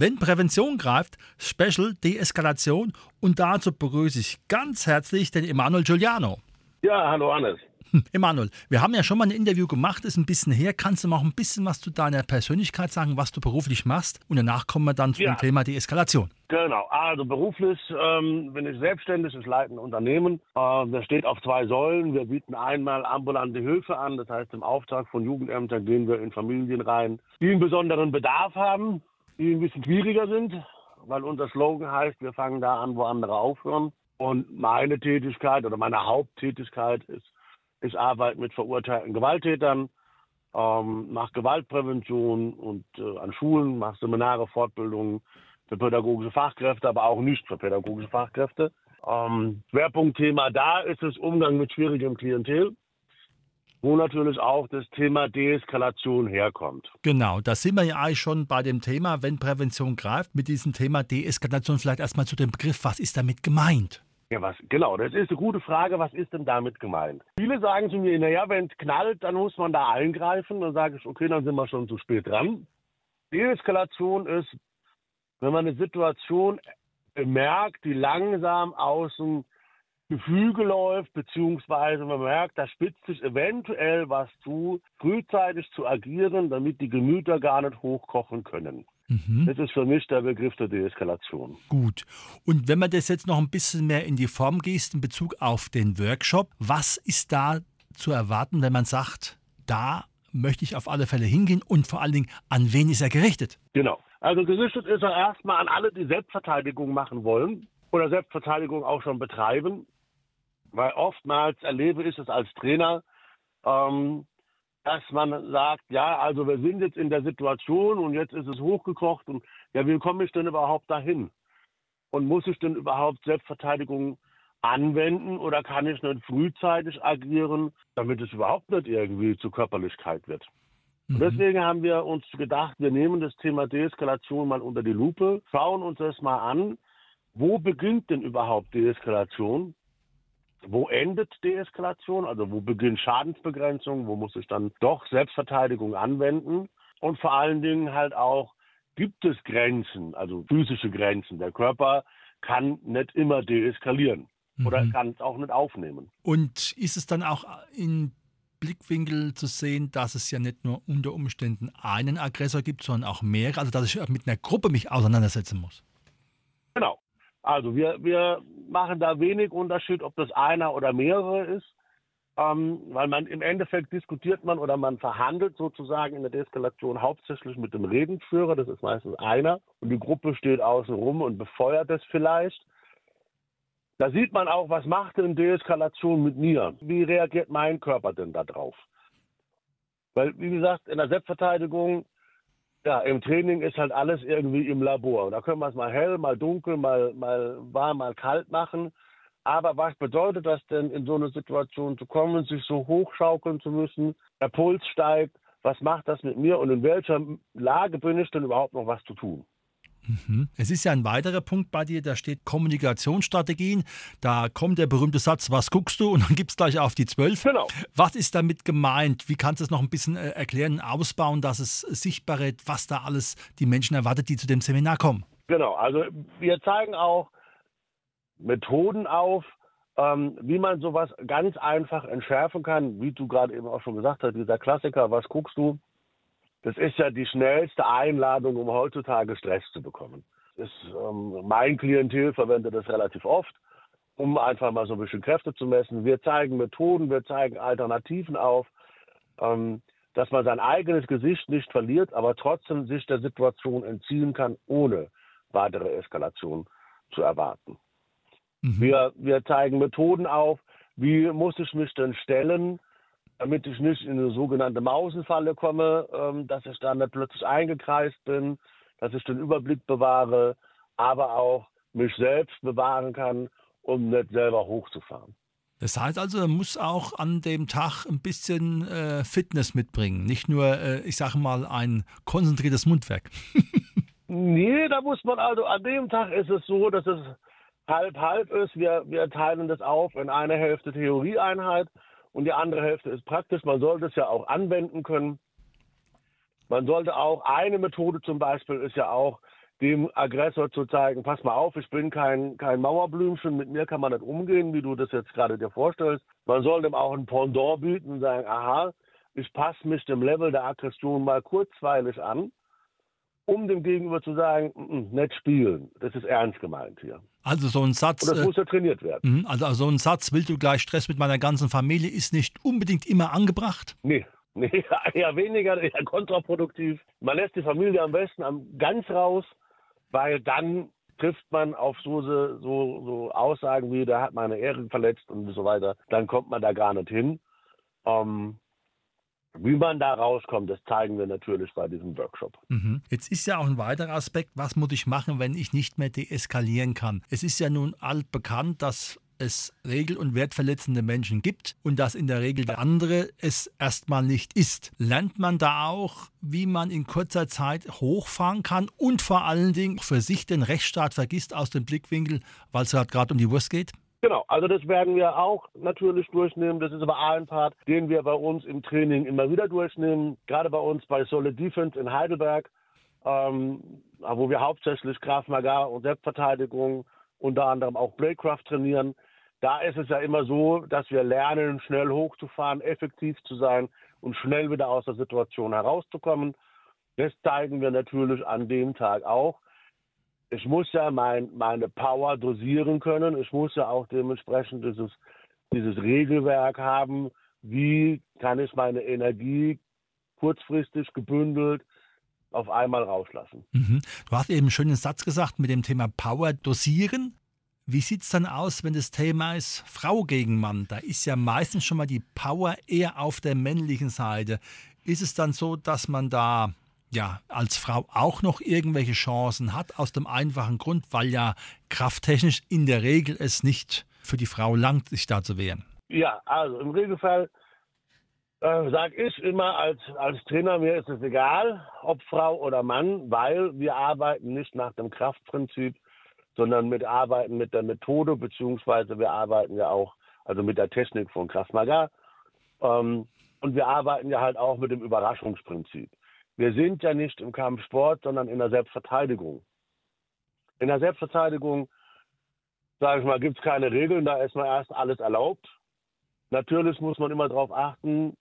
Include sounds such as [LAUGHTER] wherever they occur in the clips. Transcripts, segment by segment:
wenn Prävention greift, Special Deeskalation und dazu begrüße ich ganz herzlich den Emanuel Giuliano. Ja, hallo Hannes. [LAUGHS] Emanuel, wir haben ja schon mal ein Interview gemacht, ist ein bisschen her. Kannst du mal ein bisschen was zu deiner Persönlichkeit sagen, was du beruflich machst? Und danach kommen wir dann zum Thema Deeskalation. Genau, also beruflich ähm, bin ich selbstständig, ich leite ein Unternehmen. Äh, das steht auf zwei Säulen. Wir bieten einmal ambulante Hilfe an, das heißt im Auftrag von Jugendämtern gehen wir in Familien rein, die einen besonderen Bedarf haben, die ein bisschen schwieriger sind, weil unser Slogan heißt, wir fangen da an, wo andere aufhören. Und meine Tätigkeit oder meine Haupttätigkeit ist ich arbeite mit verurteilten Gewalttätern, ähm, mache Gewaltprävention und äh, an Schulen, mache Seminare, Fortbildungen für pädagogische Fachkräfte, aber auch nicht für pädagogische Fachkräfte. Ähm, Schwerpunktthema da ist das Umgang mit schwierigem Klientel wo natürlich auch das Thema Deeskalation herkommt. Genau, da sind wir ja eigentlich schon bei dem Thema, wenn Prävention greift, mit diesem Thema Deeskalation vielleicht erstmal zu dem Begriff, was ist damit gemeint? Ja, was, genau, das ist eine gute Frage. Was ist denn damit gemeint? Viele sagen zu mir, naja, wenn es knallt, dann muss man da eingreifen. Dann sage ich, okay, dann sind wir schon zu spät dran. Deeskalation ist, wenn man eine Situation bemerkt, die langsam aus dem Gefüge läuft, beziehungsweise man merkt, da spitzt sich eventuell was zu, frühzeitig zu agieren, damit die Gemüter gar nicht hochkochen können. Mhm. Das ist für mich der Begriff der Deeskalation. Gut. Und wenn man das jetzt noch ein bisschen mehr in die Form gießt in Bezug auf den Workshop, was ist da zu erwarten, wenn man sagt, da möchte ich auf alle Fälle hingehen und vor allen Dingen, an wen ist er gerichtet? Genau. Also gerichtet ist er erstmal an alle, die Selbstverteidigung machen wollen oder Selbstverteidigung auch schon betreiben. Weil oftmals erlebe ich es als Trainer, ähm, dass man sagt, ja, also wir sind jetzt in der Situation und jetzt ist es hochgekocht und ja, wie komme ich denn überhaupt dahin? Und muss ich denn überhaupt Selbstverteidigung anwenden oder kann ich nicht frühzeitig agieren, damit es überhaupt nicht irgendwie zur Körperlichkeit wird? Mhm. Und deswegen haben wir uns gedacht, wir nehmen das Thema Deeskalation mal unter die Lupe, schauen uns das mal an. Wo beginnt denn überhaupt Deeskalation? Wo endet Deeskalation? Also wo beginnt Schadensbegrenzung? Wo muss ich dann doch Selbstverteidigung anwenden? Und vor allen Dingen halt auch, gibt es Grenzen, also physische Grenzen? Der Körper kann nicht immer deeskalieren oder mhm. kann es auch nicht aufnehmen. Und ist es dann auch in Blickwinkel zu sehen, dass es ja nicht nur unter Umständen einen Aggressor gibt, sondern auch mehrere, also dass ich mit einer Gruppe mich auseinandersetzen muss? Also wir, wir machen da wenig Unterschied, ob das einer oder mehrere ist, ähm, weil man im Endeffekt diskutiert man oder man verhandelt sozusagen in der Deeskalation hauptsächlich mit dem Redensführer, das ist meistens einer, und die Gruppe steht außen rum und befeuert es vielleicht. Da sieht man auch, was macht denn Deeskalation mit mir? Wie reagiert mein Körper denn darauf? Weil, wie gesagt, in der Selbstverteidigung ja, im Training ist halt alles irgendwie im Labor. Da können wir es mal hell, mal dunkel, mal, mal warm, mal kalt machen. Aber was bedeutet das denn, in so eine Situation zu kommen, sich so hochschaukeln zu müssen? Der Puls steigt. Was macht das mit mir und in welcher Lage bin ich denn überhaupt noch was zu tun? Mhm. Es ist ja ein weiterer Punkt bei dir, da steht Kommunikationsstrategien. Da kommt der berühmte Satz, was guckst du? Und dann gibt es gleich auf die zwölf. Genau. Was ist damit gemeint? Wie kannst du es noch ein bisschen äh, erklären, ausbauen, dass es sichtbar wird, was da alles die Menschen erwartet, die zu dem Seminar kommen? Genau, also wir zeigen auch Methoden auf, ähm, wie man sowas ganz einfach entschärfen kann, wie du gerade eben auch schon gesagt hast, dieser Klassiker, was guckst du? Das ist ja die schnellste Einladung, um heutzutage Stress zu bekommen. Das, ähm, mein Klientel verwendet das relativ oft, um einfach mal so ein bisschen Kräfte zu messen. Wir zeigen Methoden, wir zeigen Alternativen auf, ähm, dass man sein eigenes Gesicht nicht verliert, aber trotzdem sich der Situation entziehen kann, ohne weitere Eskalation zu erwarten. Mhm. Wir, wir zeigen Methoden auf, wie muss ich mich denn stellen, damit ich nicht in eine sogenannte Mausenfalle komme, ähm, dass ich dann nicht plötzlich eingekreist bin, dass ich den Überblick bewahre, aber auch mich selbst bewahren kann, um nicht selber hochzufahren. Das heißt also, man muss auch an dem Tag ein bisschen äh, Fitness mitbringen, nicht nur, äh, ich sage mal, ein konzentriertes Mundwerk. [LAUGHS] nee, da muss man also, an dem Tag ist es so, dass es halb-halb ist. Wir, wir teilen das auf in eine Hälfte Theorieeinheit und die andere Hälfte ist praktisch. Man sollte es ja auch anwenden können. Man sollte auch, eine Methode zum Beispiel ist ja auch, dem Aggressor zu zeigen, pass mal auf, ich bin kein, kein Mauerblümchen, mit mir kann man nicht umgehen, wie du das jetzt gerade dir vorstellst. Man soll dem auch ein Pendant bieten und sagen, aha, ich passe mich dem Level der Aggression mal kurzweilig an, um dem Gegenüber zu sagen, nicht spielen. Das ist ernst gemeint hier. Also so ein Satz. Und das äh, muss ja trainiert werden. Mhm, also so ein Satz, willst du gleich Stress mit meiner ganzen Familie, ist nicht unbedingt immer angebracht? Nee, [LAUGHS] Nee, eher weniger, eher kontraproduktiv. Man lässt die Familie am besten ganz raus weil dann trifft man auf so, so, so Aussagen wie, der hat meine Ehre verletzt und so weiter, dann kommt man da gar nicht hin. Ähm, wie man da rauskommt, das zeigen wir natürlich bei diesem Workshop. Mhm. Jetzt ist ja auch ein weiterer Aspekt, was muss ich machen, wenn ich nicht mehr deeskalieren kann? Es ist ja nun altbekannt, dass es regel- und wertverletzende Menschen gibt und dass in der Regel der andere es erstmal nicht ist. Lernt man da auch, wie man in kurzer Zeit hochfahren kann und vor allen Dingen für sich den Rechtsstaat vergisst aus dem Blickwinkel, weil es gerade um die Wurst geht? Genau, also das werden wir auch natürlich durchnehmen. Das ist aber ein Part, den wir bei uns im Training immer wieder durchnehmen. Gerade bei uns bei Solid Defense in Heidelberg, ähm, wo wir hauptsächlich Graf Maga und Selbstverteidigung, unter anderem auch Bladecraft trainieren. Da ist es ja immer so, dass wir lernen, schnell hochzufahren, effektiv zu sein und schnell wieder aus der Situation herauszukommen. Das zeigen wir natürlich an dem Tag auch. Ich muss ja mein, meine Power dosieren können. Ich muss ja auch dementsprechend dieses, dieses Regelwerk haben. Wie kann ich meine Energie kurzfristig gebündelt auf einmal rauslassen? Mhm. Du hast eben einen schönen Satz gesagt mit dem Thema Power dosieren. Wie sieht es dann aus, wenn das Thema ist Frau gegen Mann? Da ist ja meistens schon mal die Power eher auf der männlichen Seite. Ist es dann so, dass man da ja als Frau auch noch irgendwelche Chancen hat, aus dem einfachen Grund, weil ja krafttechnisch in der Regel es nicht für die Frau langt, sich da zu wehren? Ja, also im Regelfall äh, sage ich immer als, als Trainer, mir ist es egal, ob Frau oder Mann, weil wir arbeiten nicht nach dem Kraftprinzip, sondern mit Arbeiten mit der Methode, beziehungsweise wir arbeiten ja auch also mit der Technik von Kraft Maga. Ähm, und wir arbeiten ja halt auch mit dem Überraschungsprinzip. Wir sind ja nicht im Kampfsport, sondern in der Selbstverteidigung. In der Selbstverteidigung, sage ich mal, gibt es keine Regeln, da ist mal erst alles erlaubt. Natürlich muss man immer darauf achten,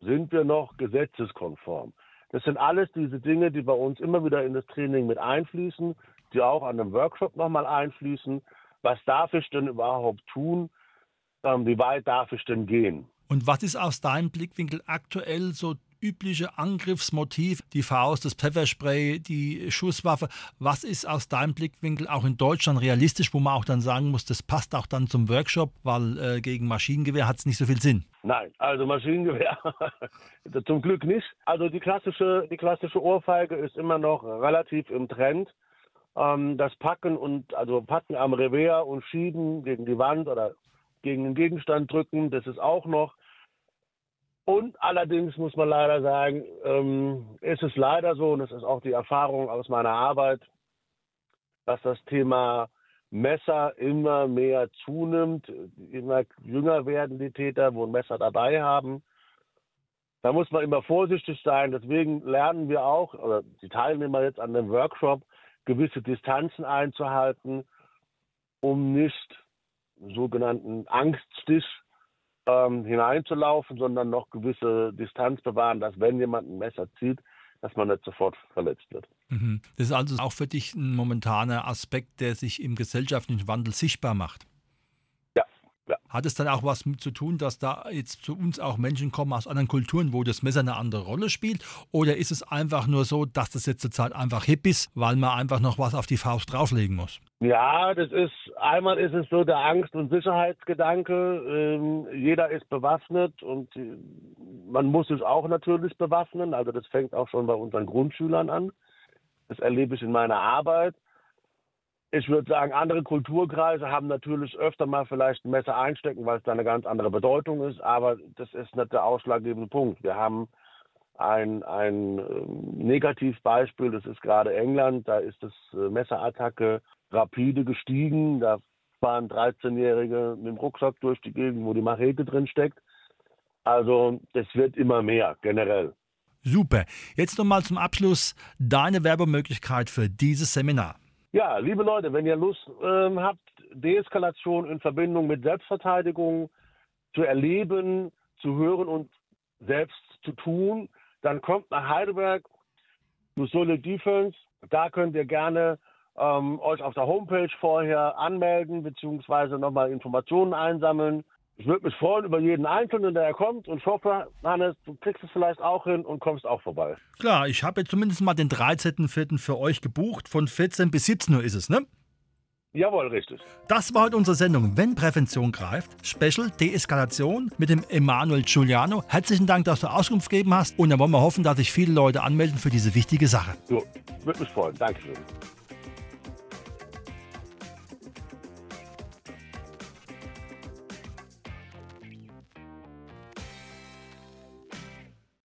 sind wir noch gesetzeskonform. Das sind alles diese Dinge, die bei uns immer wieder in das Training mit einfließen die auch an einem Workshop nochmal einfließen. Was darf ich denn überhaupt tun? Ähm, wie weit darf ich denn gehen? Und was ist aus deinem Blickwinkel aktuell so übliche Angriffsmotiv, die Faust, das Pfefferspray, die Schusswaffe. Was ist aus deinem Blickwinkel auch in Deutschland realistisch, wo man auch dann sagen muss, das passt auch dann zum Workshop, weil äh, gegen Maschinengewehr hat es nicht so viel Sinn? Nein, also Maschinengewehr [LAUGHS] zum Glück nicht. Also die klassische, die klassische Ohrfeige ist immer noch relativ im Trend ähm, das Packen und also Packen am Revers und Schieben gegen die Wand oder gegen den Gegenstand drücken, das ist auch noch. Und allerdings muss man leider sagen, ähm, ist es leider so, und das ist auch die Erfahrung aus meiner Arbeit, dass das Thema Messer immer mehr zunimmt. Immer jünger werden die Täter, wo ein Messer dabei haben. Da muss man immer vorsichtig sein. Deswegen lernen wir auch, oder die Teilnehmer jetzt an dem Workshop, gewisse Distanzen einzuhalten, um nicht sogenannten Angststich ähm, hineinzulaufen, sondern noch gewisse Distanz bewahren, dass wenn jemand ein Messer zieht, dass man nicht sofort verletzt wird. Mhm. Das ist also auch für dich ein momentaner Aspekt, der sich im gesellschaftlichen Wandel sichtbar macht. Ja. Hat es dann auch was mit zu tun, dass da jetzt zu uns auch Menschen kommen aus anderen Kulturen, wo das Messer eine andere Rolle spielt? Oder ist es einfach nur so, dass das jetzt zurzeit einfach hip ist, weil man einfach noch was auf die Faust drauflegen muss? Ja, das ist, einmal ist es so der Angst- und Sicherheitsgedanke. Ähm, jeder ist bewaffnet und äh, man muss sich auch natürlich bewaffnen. Also das fängt auch schon bei unseren Grundschülern an. Das erlebe ich in meiner Arbeit. Ich würde sagen, andere Kulturkreise haben natürlich öfter mal vielleicht ein Messer einstecken, weil es da eine ganz andere Bedeutung ist, aber das ist nicht der ausschlaggebende Punkt. Wir haben ein, ein ähm, Negativbeispiel, das ist gerade England, da ist das äh, Messerattacke rapide gestiegen, da fahren 13-Jährige mit dem Rucksack durch die Gegend, wo die Machete drin steckt. Also das wird immer mehr, generell. Super. Jetzt nochmal zum Abschluss deine Werbemöglichkeit für dieses Seminar. Ja, liebe Leute, wenn ihr Lust ähm, habt, Deeskalation in Verbindung mit Selbstverteidigung zu erleben, zu hören und selbst zu tun, dann kommt nach Heidelberg zu Solid Defense. Da könnt ihr gerne ähm, euch auf der Homepage vorher anmelden, beziehungsweise nochmal Informationen einsammeln. Ich würde mich freuen über jeden Einzelnen, der kommt und ich hoffe, Hannes, du kriegst es vielleicht auch hin und kommst auch vorbei. Klar, ich habe jetzt zumindest mal den 13.04. für euch gebucht. Von 14 bis 17 Uhr ist es, ne? Jawohl, richtig. Das war heute unsere Sendung Wenn Prävention greift. Special Deeskalation mit dem Emanuel Giuliano. Herzlichen Dank, dass du Auskunft gegeben hast. Und dann wollen wir hoffen, dass sich viele Leute anmelden für diese wichtige Sache. So, würde mich freuen. Dankeschön.